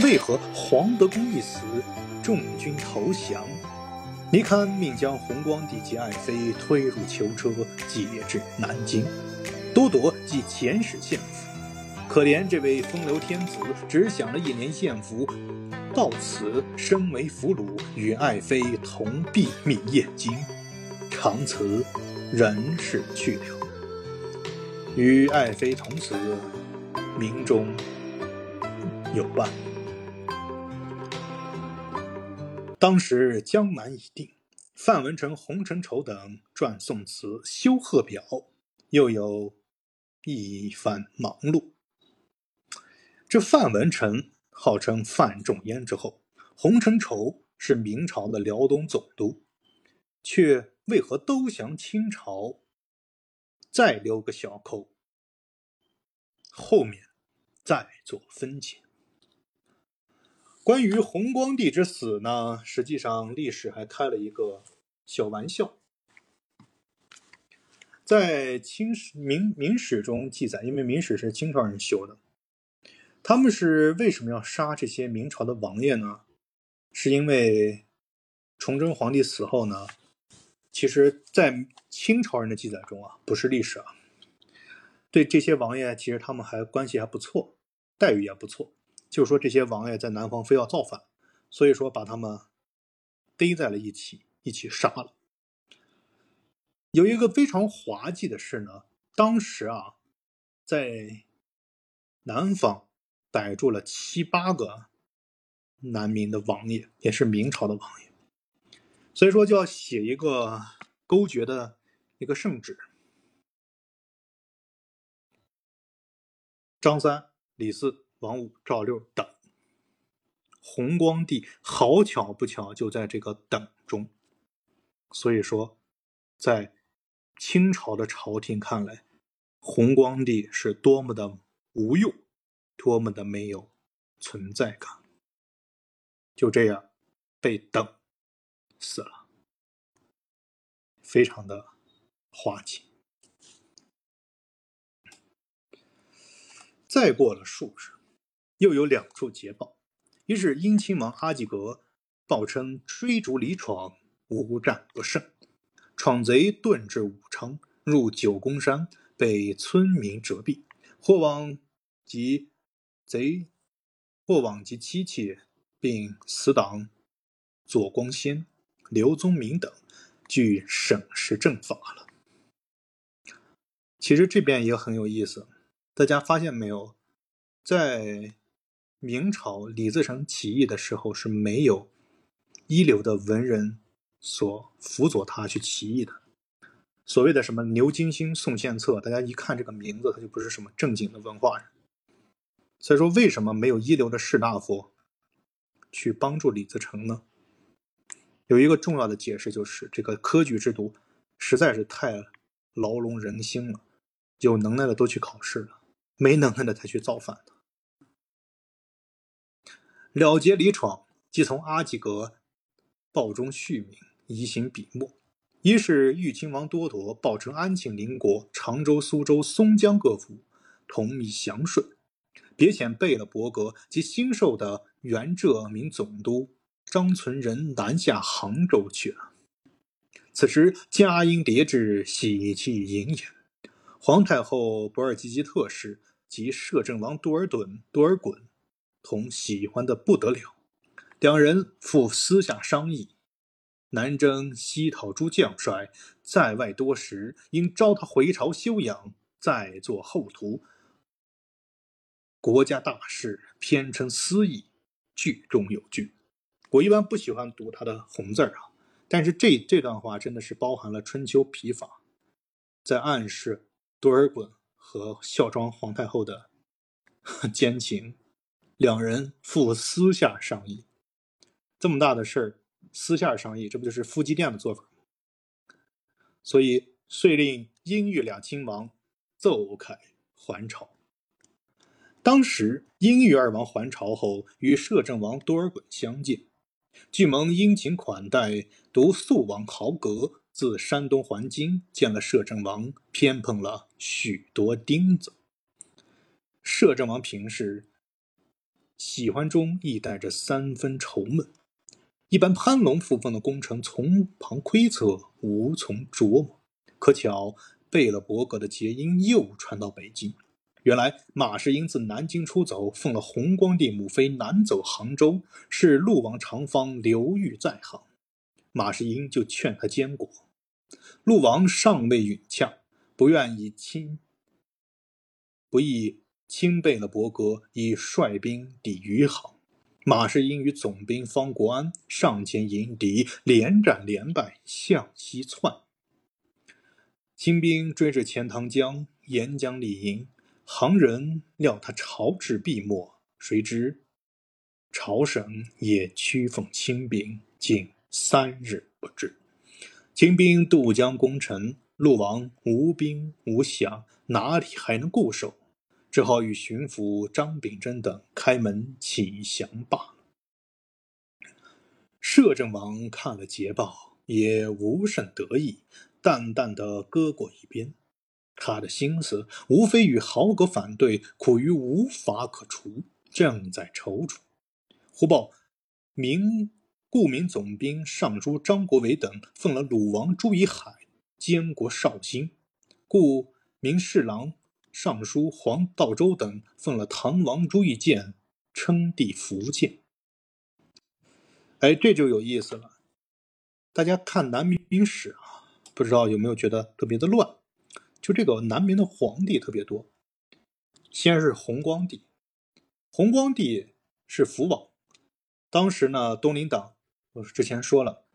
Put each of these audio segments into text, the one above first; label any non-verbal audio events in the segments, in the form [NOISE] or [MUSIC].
为何黄德公一死，众军投降？尼堪命将弘光帝及爱妃推入囚车，解至南京。多铎即遣使献俘。可怜这位风流天子，只享了一年献俘，到此身为俘虏，与爱妃同毙命燕京，长辞人是去了。与爱妃同死，明中有伴。当时江南已定，范文成、洪承畴等撰宋词修贺表，又有一番忙碌。这范文成号称范仲淹之后，洪承畴是明朝的辽东总督，却为何都降清朝？再留个小扣，后面再做分解。关于弘光帝之死呢，实际上历史还开了一个小玩笑。在清史明明史中记载，因为明史是清朝人修的，他们是为什么要杀这些明朝的王爷呢？是因为崇祯皇帝死后呢，其实，在清朝人的记载中啊，不是历史啊，对这些王爷，其实他们还关系还不错，待遇也不错。就说这些王爷在南方非要造反，所以说把他们逮在了一起，一起杀了。有一个非常滑稽的事呢，当时啊，在南方逮住了七八个南明的王爷，也是明朝的王爷，所以说就要写一个勾决的一个圣旨。张三、李四。王五、赵六等，弘光帝好巧不巧就在这个等中，所以说，在清朝的朝廷看来，弘光帝是多么的无用，多么的没有存在感，就这样被等死了，非常的滑稽。再过了数日。又有两处捷报，一是英亲王阿济格报称追逐李闯，无战不胜，闯贼遁至武昌，入九宫山，被村民折毙。或往及贼，或往及妻妾，并死党左光先、刘宗明等，据省时正法了。其实这边也很有意思，大家发现没有，在。明朝李自成起义的时候是没有一流的文人所辅佐他去起义的。所谓的什么牛金星、宋献策，大家一看这个名字，他就不是什么正经的文化人。所以说，为什么没有一流的士大夫去帮助李自成呢？有一个重要的解释，就是这个科举制度实在是太牢笼人心了。有能耐的都去考试了，没能耐的才去造反的。了结李闯，即从阿济格报中续名，移行笔墨。一是豫亲王多铎报称安庆邻国、常州、苏州、松江各府同以降顺，别遣贝勒伯格及新授的元浙闽总督张存仁南下杭州去了。此时佳音迭至，喜气盈盈。皇太后博尔济吉特氏及摄政王多尔衮、多尔衮。同喜欢的不得了，两人复私下商议，南征西讨诸将帅，在外多时，应召他回朝休养，再做后图。国家大事，偏称私议，句中有据。我一般不喜欢读他的红字儿啊，但是这这段话真的是包含了春秋笔法，在暗示多尔衮和孝庄皇太后的 [LAUGHS] 奸情。两人赴私下商议，这么大的事儿，私下商议，这不就是夫妻店的做法吗？所以遂令英豫两亲王奏凯还朝。当时英豫二王还朝后，与摄政王多尔衮相见，俱蒙殷勤款待，独肃王豪格自山东还京，见了摄政王，偏碰了许多钉子。摄政王平时喜欢中亦带着三分愁闷。一般攀龙附凤的功臣，从旁窥测，无从琢磨。可巧贝勒伯格的捷音又传到北京。原来马士英自南京出走，奉了弘光帝母妃南走杭州，是陆王长方刘裕在行。马士英就劝他监国，陆王尚未允洽，不愿以亲，不意亲贝勒伯格以率兵抵余杭。马士英与总兵方国安上前迎敌，连战连败，向西窜。清兵追至钱塘江，沿江里营。行人料他朝至必没，谁知朝省也屈奉清兵，竟三日不至。清兵渡江攻城，陆王无兵无饷，哪里还能固守？只好与巡抚张秉贞等开门请降罢了。摄政王看了捷报，也无甚得意，淡淡的搁过一边。他的心思无非与豪格反对，苦于无法可除，正在踌躇。忽报明顾明总兵尚书张国维等奉了鲁王朱以海监国绍兴，故明侍郎尚书黄道周等奉了唐王朱义建称帝福建。哎，这就有意思了。大家看南明史啊，不知道有没有觉得特别的乱？就这个南明的皇帝特别多，先是弘光帝，弘光帝是福王，当时呢东林党，我之前说了，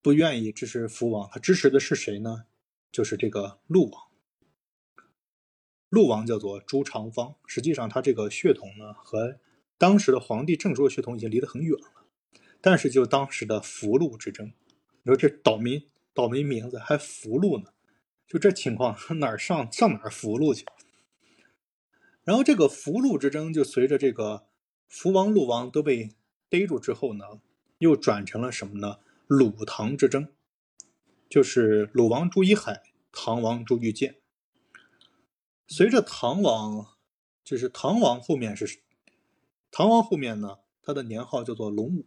不愿意支持福王，他支持的是谁呢？就是这个陆王。陆王叫做朱长方，实际上他这个血统呢和当时的皇帝郑州的血统已经离得很远了，但是就当时的福禄之争，你说这岛民岛民名字还福禄呢？就这情况，哪儿上上哪儿福禄去？然后这个福禄之争就随着这个福王、禄王都被逮住之后呢，又转成了什么呢？鲁唐之争，就是鲁王朱一海、唐王朱玉建。随着唐王，就是唐王后面是唐王后面呢，他的年号叫做隆武，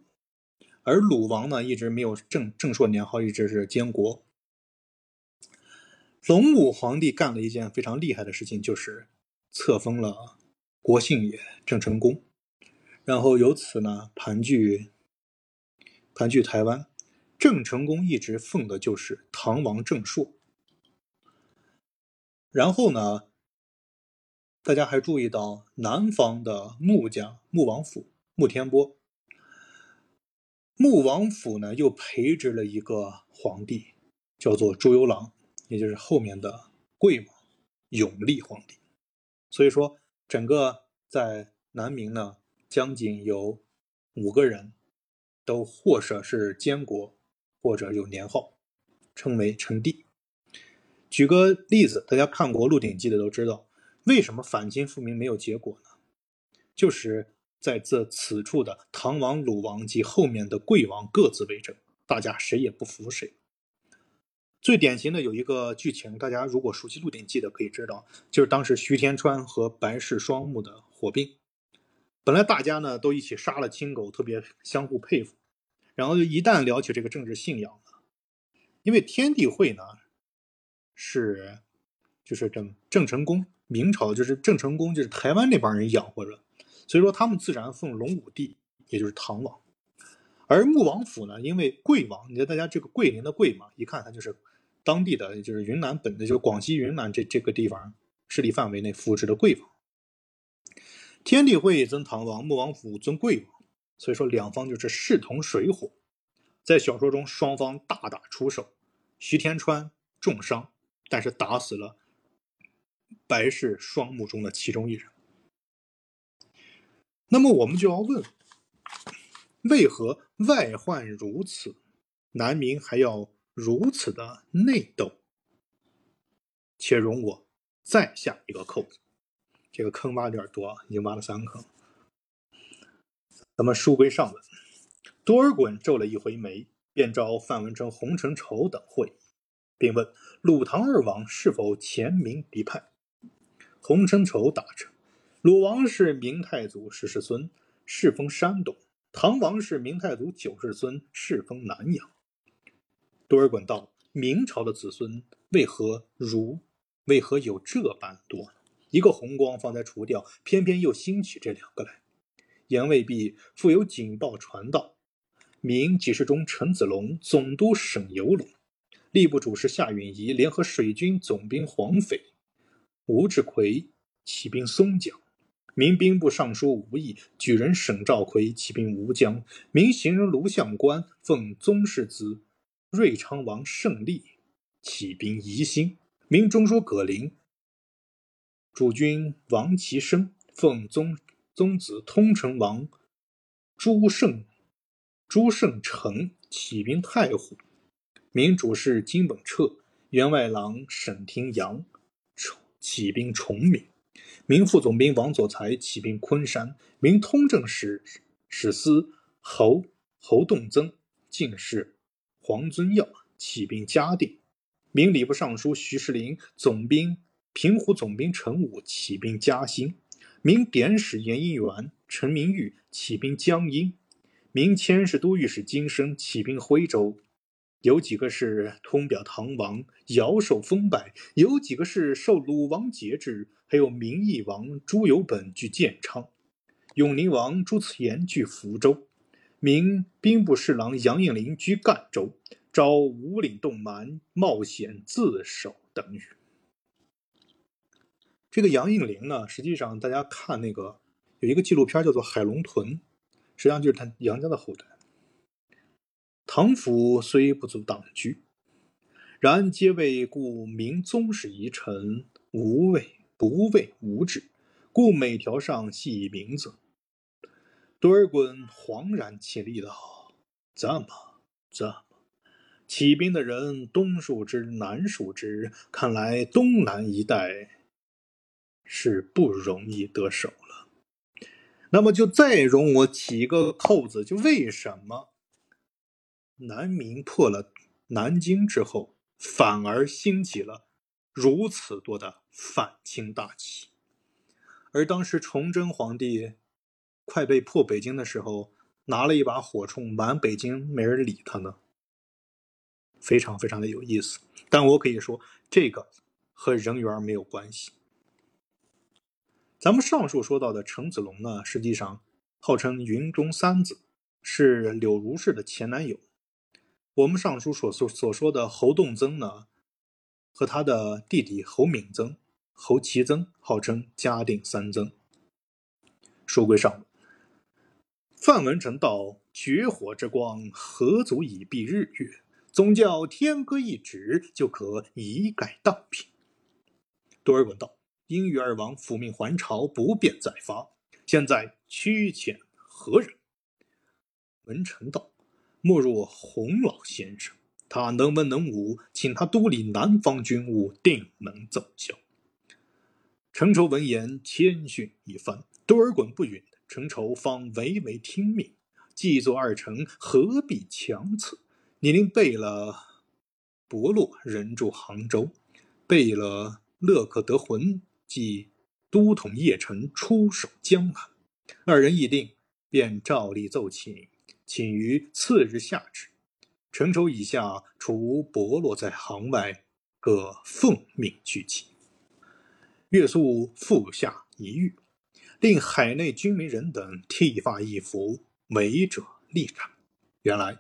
而鲁王呢一直没有正正朔年号，一直是监国。隆武皇帝干了一件非常厉害的事情，就是册封了国姓爷郑成功，然后由此呢盘踞盘踞台湾。郑成功一直奉的就是唐王郑朔。然后呢，大家还注意到南方的穆家穆王府穆天波，穆王府呢又培植了一个皇帝，叫做朱由榔。也就是后面的贵王永历皇帝，所以说整个在南明呢，将近有五个人，都或者是监国，或者有年号，称为称帝。举个例子，大家看过《鹿鼎记》的都知道，为什么反清复明没有结果呢？就是在这此处的唐王、鲁王及后面的贵王各自为政，大家谁也不服谁。最典型的有一个剧情，大家如果熟悉《鹿鼎记》的可以知道，就是当时徐天川和白氏双目的火并。本来大家呢都一起杀了青狗，特别相互佩服。然后就一旦聊起这个政治信仰呢，因为天地会呢是就是郑郑成功，明朝就是郑成功就是台湾那帮人养活着，所以说他们自然奉隆武帝，也就是唐王。而穆王府呢，因为贵王，你看大家这个桂林的桂嘛，一看他就是。当地的就是云南本的，就是广西云南这这个地方势力范围内扶持的贵王，天地会尊唐王，穆王府尊贵王，所以说两方就是势同水火。在小说中，双方大打出手，徐天川重伤，但是打死了白氏双目中的其中一人。那么我们就要问，为何外患如此，南明还要？如此的内斗，且容我再下一个扣子。这个坑挖有点多，已经挖了三个坑。咱们书归上文，多尔衮皱了一回眉，便召范文成、洪承畴等会。并问鲁唐二王是否前明嫡派。洪承畴答着：“鲁王是明太祖十世孙，世封山东；唐王是明太祖九世孙，世封南阳。”多尔衮道：“明朝的子孙为何如？为何有这般多？一个红光方才除掉，偏偏又兴起这两个来。言未毕，复有警报传道：明几世中陈子龙总督省游龙，吏部主事夏允彝联合水军总兵黄斐、吴志奎起兵松江。明兵部尚书吴毅举人沈兆奎起兵吴江。明行人卢相官奉宗室子瑞昌王胜利起兵宜兴。明中书葛林主君王其生奉宗宗子通成王朱胜朱胜成起兵太湖。明主事金本彻员外郎沈廷阳起兵崇明。明副总兵王佐才起兵昆山。明通政使史司侯侯栋增进士黄遵耀起兵嘉定。明礼部尚书徐世林、总兵平湖总兵陈武起兵嘉兴；明典史严应元陈明玉起兵江阴；明佥事都御史金生起兵徽州。有几个是通表唐王，尧受封拜；有几个是受鲁王节制；还有明义王朱由本据建昌，永宁王朱慈琰据福州，明兵部侍郎杨应麟居赣州。招五岭洞蛮冒险自首等语。这个杨应麟呢，实际上大家看那个有一个纪录片叫做《海龙屯》，实际上就是他杨家的后代。唐府虽不足党居，然皆为故明宗室遗臣，无畏不畏无止，故每条上系以名字。多尔衮惶然起立道：“这么这么。”起兵的人东数之，南数之，看来东南一带是不容易得手了。那么就再容我起一个扣子，就为什么南明破了南京之后，反而兴起了如此多的反清大旗？而当时崇祯皇帝快被破北京的时候，拿了一把火铳满北京，没人理他呢。非常非常的有意思，但我可以说这个和人缘没有关系。咱们上述说到的程子龙呢，实际上号称云中三子，是柳如是的前男友。我们上述所所所说的侯栋曾呢，和他的弟弟侯敏曾、侯其曾，号称嘉定三曾。书归上，范文成道：“绝火之光，何足以蔽日月？”总叫天歌一指，就可一概荡平。多尔衮道：“因与二王复命还朝，不便再发。现在屈遣何人？”文臣道：“莫若洪老先生，他能文能武，请他督理南方军务，定能奏效。”程畴闻言，谦逊一番。多尔衮不允，程畴方唯唯听命。既作二臣，何必强辞？你令贝勒伯洛人驻杭州，贝勒勒克德浑即都统邺城出守江南。二人议定，便照例奏请，请于次日下旨。陈仇以下除伯洛在杭外，各奉命去请。岳肃复下一谕，令海内军民人等剃发易服，违者立斩。原来。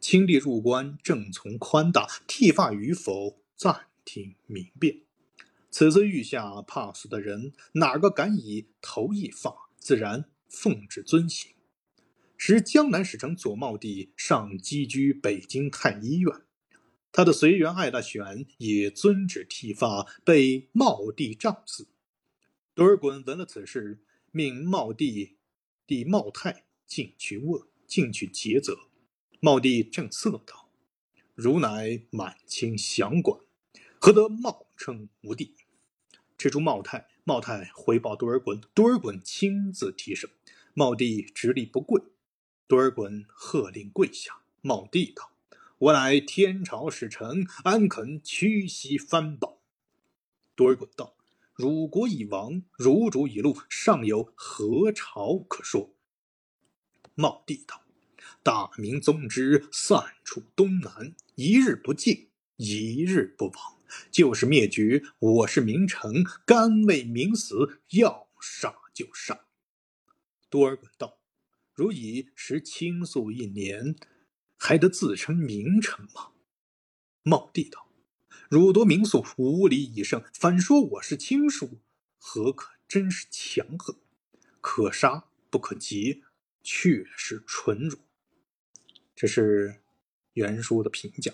清帝入关，正从宽大，剃发与否，暂听明辨。此次御下怕死的人，哪个敢以头一发？自然奉旨遵行。时江南使臣左茂帝尚积居北京太医院，他的随员艾大选也遵旨剃发，被茂帝杖死。多尔衮闻了此事，命茂帝弟茂泰进去问，进去诘责。茂帝正色道：“汝乃满清降管，何得冒称吾弟？”这出茂泰，茂泰回报多尔衮，多尔衮亲自提审。茂帝直立不跪，多尔衮喝令跪下。茂帝道：“我乃天朝使臣，安肯屈膝翻榜？”多尔衮道：“汝国已亡，汝主已戮，尚有何朝可说？”茂帝道：“大明宗之散处东南，一日不进，一日不亡，就是灭绝。我是名臣，甘为民死，要杀就杀。”多尔衮道：“如已食倾诉一年，还得自称名臣吗？”茂帝道。汝夺民宿，无礼以胜，反说我是亲属，何可真是强横？可杀不可及，却是纯辱。这是袁术的评价。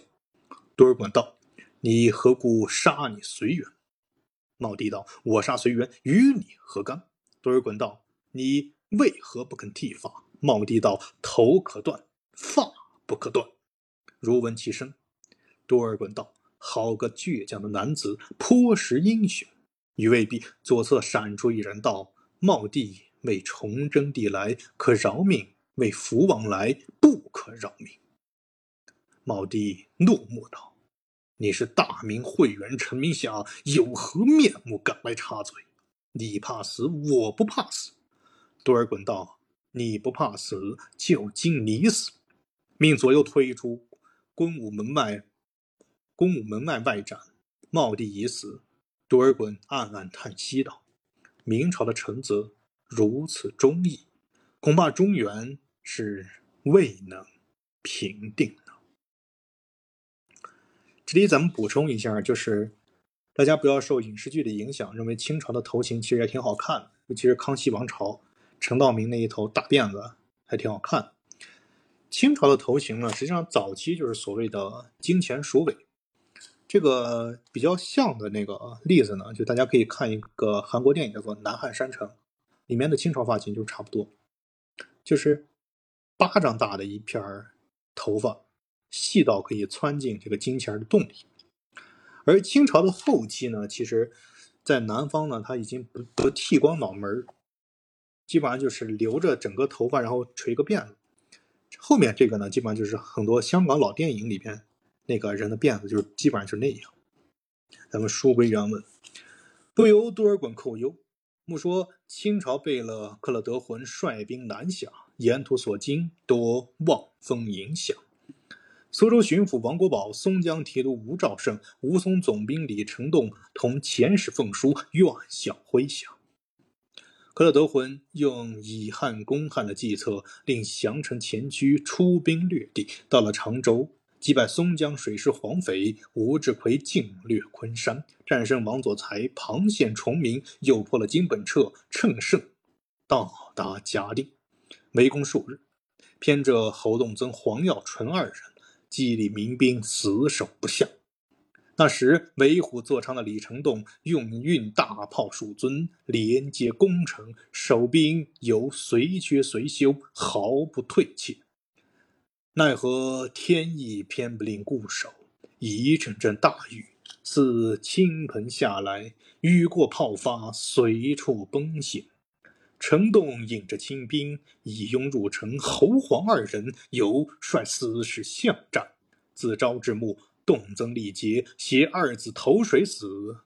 多尔衮道：“你何故杀你随缘？”茂帝道：“我杀随缘，与你何干？”多尔衮道：“你为何不肯剃发？”茂帝道：“头可断，发不可断。”如闻其声。多尔衮道。好个倔强的男子，颇识英雄。于未必左侧闪出一人道：“茂帝为崇祯帝来，可饶命；为福王来，不可饶命。”茂帝怒目道：“你是大明会员陈明霞，有何面目敢来插嘴？你怕死，我不怕死。”多尔衮道：“你不怕死，就经你死！”命左右推出关武门外。公武门外外斩，茂帝已死。多尔衮暗暗叹息道：“明朝的臣子如此忠义，恐怕中原是未能平定的。”这里咱们补充一下，就是大家不要受影视剧的影响，认为清朝的头型其实也挺好看的，尤其是康熙王朝，陈道明那一头大辫子还挺好看。清朝的头型呢，实际上早期就是所谓的金钱鼠尾。这个比较像的那个例子呢，就大家可以看一个韩国电影叫做《南汉山城》，里面的清朝发型就差不多，就是巴掌大的一片儿头发，细到可以窜进这个金钱的洞里。而清朝的后期呢，其实，在南方呢，他已经不不剃光脑门儿基本上就是留着整个头发，然后垂个辫子。后面这个呢，基本上就是很多香港老电影里边。那个人的辫子就是基本上就那样。咱们书归原文，不由多尔衮寇忧。莫说清朝贝勒克勒德浑率兵南下，沿途所经多望风影响。苏州巡抚王国宝、松江提督吴兆胜、吴淞总兵李成栋同遣使奉书，愿效麾下。克勒德浑用以汉攻汉的计策，令降臣前驱，出兵掠地，到了常州。击败松江水师黄匪吴志奎，进略昆山，战胜王佐才，庞宪崇明，又破了金本彻，乘胜到达嘉定，围攻数日，偏着侯洞曾、黄耀纯二人，激励民兵死守不下。那时为虎作伥的李成栋，用运大炮数尊，连接攻城，守兵犹随缺随修，毫不退怯。奈何天意偏不令固守，一阵阵大雨似倾盆下来，雨过炮发，随处崩陷。程栋引着清兵一拥入城，侯黄二人由率死士相战，自朝至暮，栋增力竭，携二子投水死，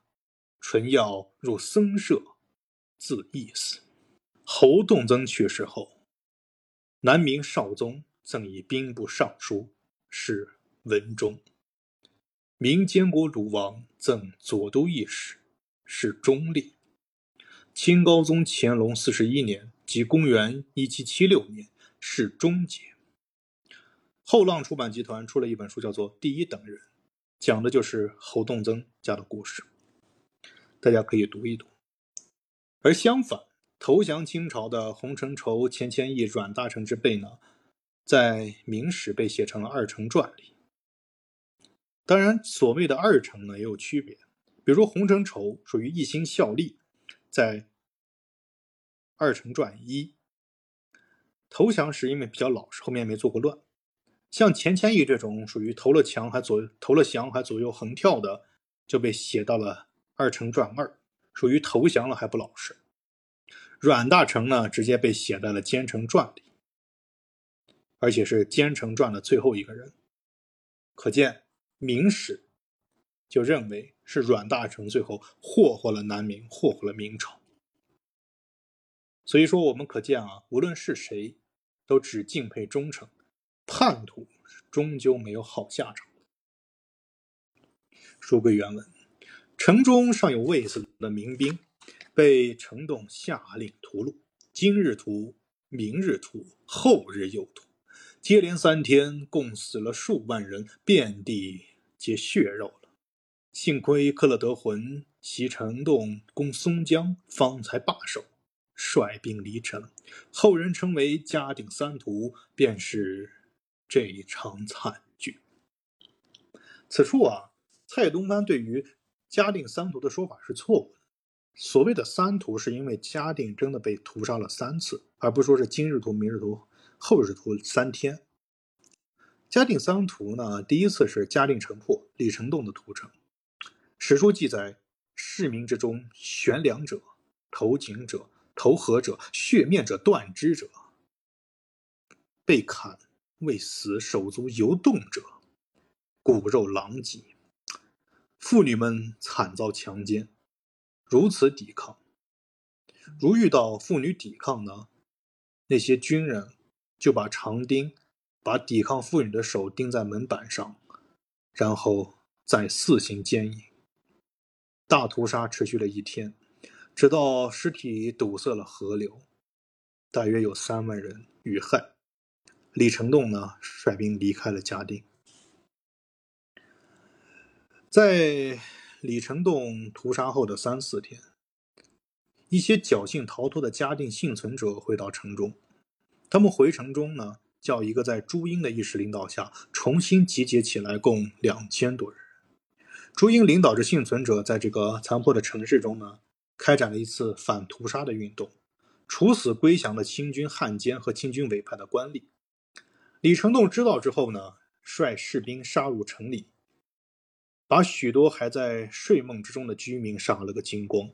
纯耀入僧舍，自缢死。侯栋增去世后，南明少宗。赠以兵部尚书，是文忠。明监国鲁王赠左都御史，是忠烈。清高宗乾隆四十一年，即公元一七七六年，是忠节。后浪出版集团出了一本书，叫做《第一等人》，讲的就是侯栋曾家的故事，大家可以读一读。而相反，投降清朝的洪承畴、钱谦益、阮大铖之辈呢？在明史被写成了《二程传》里。当然，所谓的二程呢也有区别，比如洪承畴属于一心效力，在《二程传一》投降时因为比较老实，后面没做过乱。像钱谦益这种属于投了降还左投了降还左右横跳的，就被写到了《二程传二》，属于投降了还不老实。阮大铖呢，直接被写在了《奸臣传》里。而且是奸臣传的最后一个人，可见明史就认为是阮大铖最后霍霍了南明，霍霍了明朝。所以说，我们可见啊，无论是谁，都只敬佩忠诚，叛徒终究没有好下场。书归原文，城中尚有未死的民兵，被城栋下令屠戮。今日屠，明日屠，后日又屠，接连三天，共死了数万人，遍地皆血肉了。幸亏克勒德浑袭城洞，攻松江，方才罢手。率兵离城，后人称为嘉定三屠，便是这一场惨剧。此处啊，蔡东藩对于嘉定三屠的说法是错误的。所谓的三屠，是因为嘉定真的被屠杀了三次，而不说是今日屠、明日屠、后日图三天。嘉定三屠呢，第一次是嘉定城破，李成栋的屠城。史书记载，市民之中悬梁者、投井者。投河者，血面者，断肢者，被砍未死，手足犹动者，骨肉狼藉，妇女们惨遭强奸，如此抵抗。如遇到妇女抵抗呢，那些军人就把长钉把抵抗妇女的手钉在门板上，然后再四行奸淫。大屠杀持续了一天。直到尸体堵塞了河流，大约有三万人遇害。李成栋呢，率兵离开了嘉定。在李成栋屠杀后的三四天，一些侥幸逃脱的嘉定幸存者回到城中。他们回城中呢，叫一个在朱英的意识领导下重新集结起来，共两千多人。朱英领导着幸存者，在这个残破的城市中呢。开展了一次反屠杀的运动，处死归降的清军汉奸和清军委派的官吏。李成栋知道之后呢，率士兵杀入城里，把许多还在睡梦之中的居民杀了个精光，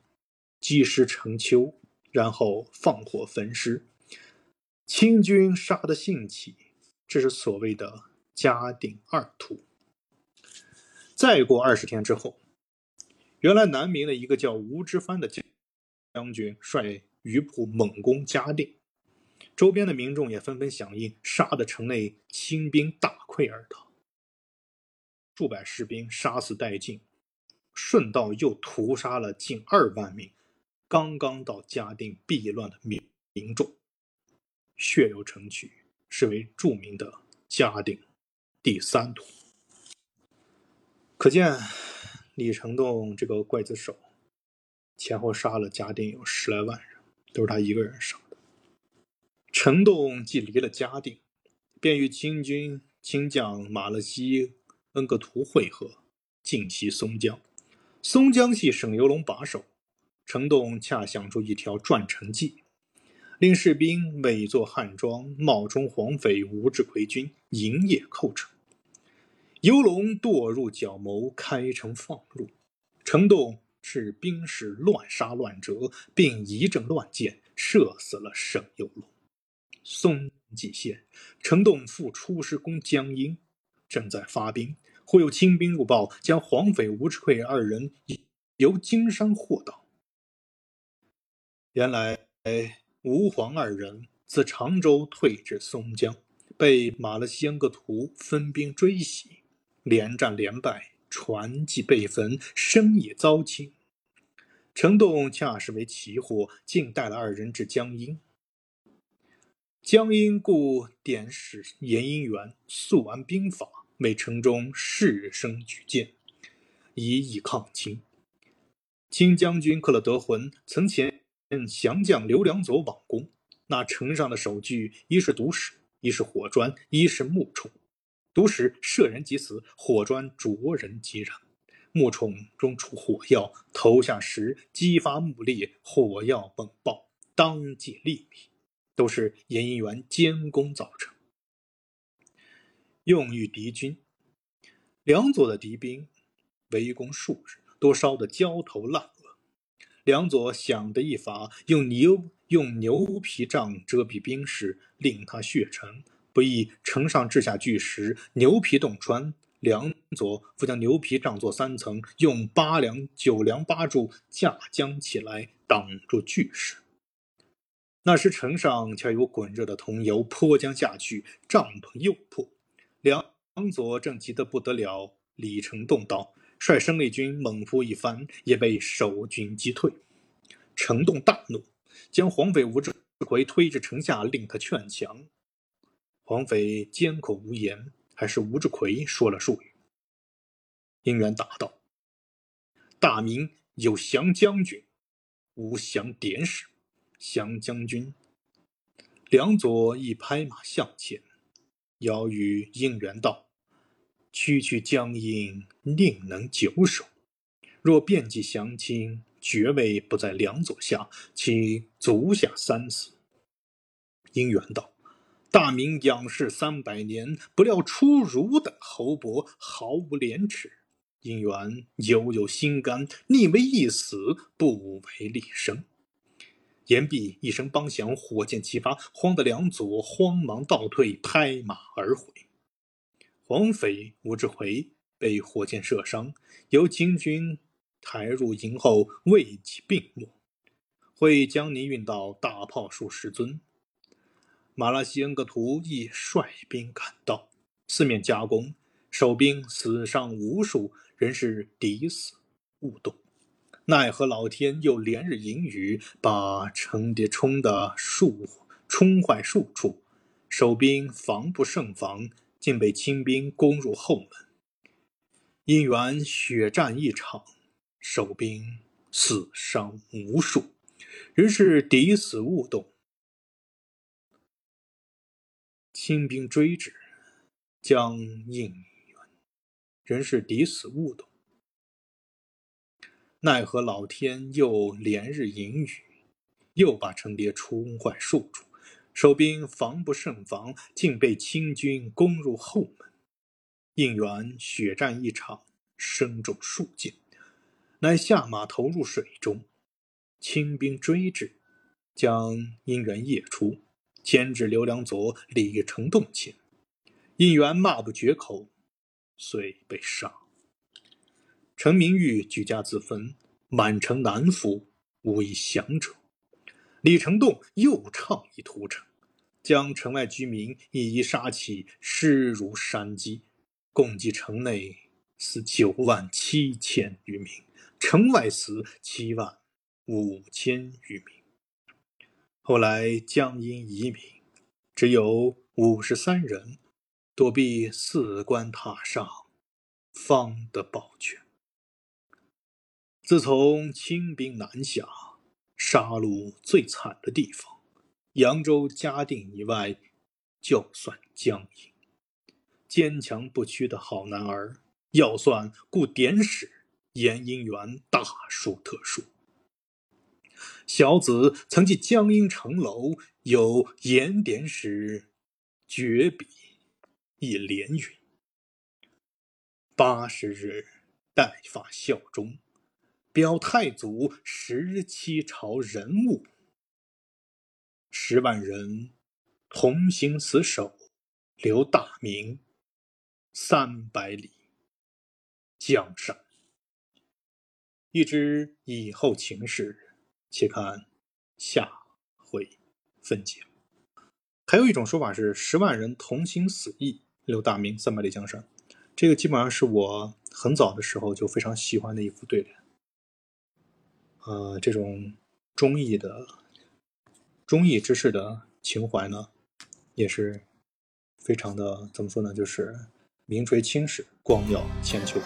积尸成丘，然后放火焚尸。清军杀得兴起，这是所谓的嘉定二屠。再过二十天之后。原来南明的一个叫吴之藩的将军率余部猛攻嘉定，周边的民众也纷纷响应，杀得城内清兵大溃而逃，数百士兵杀死殆尽，顺道又屠杀了近二万名刚刚到嘉定避乱的民民众，血流成渠，是为著名的嘉定第三屠。可见。李成栋这个刽子手，前后杀了嘉定有十来万人，都是他一个人杀的。成栋既离了嘉定，便与清军清将马勒西恩格图会合，进袭松江。松江系沈游龙把守，成栋恰想出一条转城计，令士兵伪作汉装，冒充黄匪吴志奎军，营夜寇城。游龙堕入角谋，开城放入。城栋是兵士乱杀乱折，并一阵乱箭，射死了沈游龙。松济县，城栋复出师攻江阴，正在发兵，忽有清兵入报，将黄匪吴志奎二人由金山获到。原来吴黄二人自常州退至松江，被马勒西恩格图分兵追袭。连战连败，船既被焚，身也遭侵。程栋恰是为奇货，竟带了二人至江阴。江阴故典史严英元素完兵法，为城中士生举荐，以以抗清。清将军克勒德浑曾前降将刘良佐往攻，那城上的首具，一是毒石，一是火砖，一是木铳。毒石射人即死，火砖灼人即燃。木铳中出火药，投下时激发木裂，火药迸爆，当即立毙。都是严应元监工造成。用于敌军，梁左的敌兵围攻数日，都烧得焦头烂额。梁左想得一法，用牛用牛皮帐遮蔽兵士，令他血沉。不意城上掷下巨石，牛皮洞穿，梁左复将牛皮帐作三层，用八梁、九梁八柱架将起来，挡住巨石。那时城上恰有滚热的桐油泼将下去，帐篷又破。梁左正急得不得了，李成栋道：“率生力军猛扑一番，也被守军击退。”成栋大怒，将黄匪吴志奎推至城下，令他劝降。黄匪缄口无言，还是吴志奎说了数语。应元答道：“大明有降将军，无降典史。”降将军，梁左一拍马向前，遥与应元道：“区区江阴，宁能久守？若遍计降清，爵位不在梁左下，其足下三死。”应元道：“大明仰视三百年，不料出汝等侯伯，毫无廉耻。应元犹有心肝，宁为一死，不为立生。”言毕，一声梆响，火箭齐发，慌得梁左慌忙倒退，拍马而回。黄匪吴志回被火箭射伤，由清军抬入营后，未几病没。会将您运到大炮数十尊。马拉西恩格图亦率兵赶到，四面夹攻，守兵死伤无数，仍是敌死勿动。奈何老天又连日淫雨，把城叠冲得数冲坏数处，守兵防不胜防，竟被清兵攻入后门。因缘血战一场，守兵死伤无数，仍是敌死勿动。清兵追至，将应援，仍是敌死勿动。奈何老天又连日淫雨，又把城叠冲坏数处，守兵防不胜防，竟被清军攻入后门。应元血战一场，身中数箭，乃下马投入水中。清兵追至，将应元夜出，牵至刘良佐、李成栋前。应元骂不绝口，遂被杀。陈明玉举家自焚，满城南府无一降者。李成栋又倡议屠城，将城外居民一一杀起，尸如山积，共计城内死九万七千余名，城外死七万五千余名。后来江阴移民，只有五十三人，躲避四关塔上，方得保全。自从清兵南下，杀戮最惨的地方，扬州、嘉定以外，就算江阴。坚强不屈的好男儿，要算顾典史、严姻缘大书特书。小子曾记江阴城楼，有严典史绝笔一连云：八十日，带发效忠。表太祖十七朝人物，十万人同行死守，留大明三百里江山。欲知以后情势，且看下回分解。还有一种说法是十万人同心死义，留大明三百里江山。这个基本上是我很早的时候就非常喜欢的一副对联。呃，这种忠义的忠义之士的情怀呢，也是非常的怎么说呢？就是名垂青史，光耀千秋。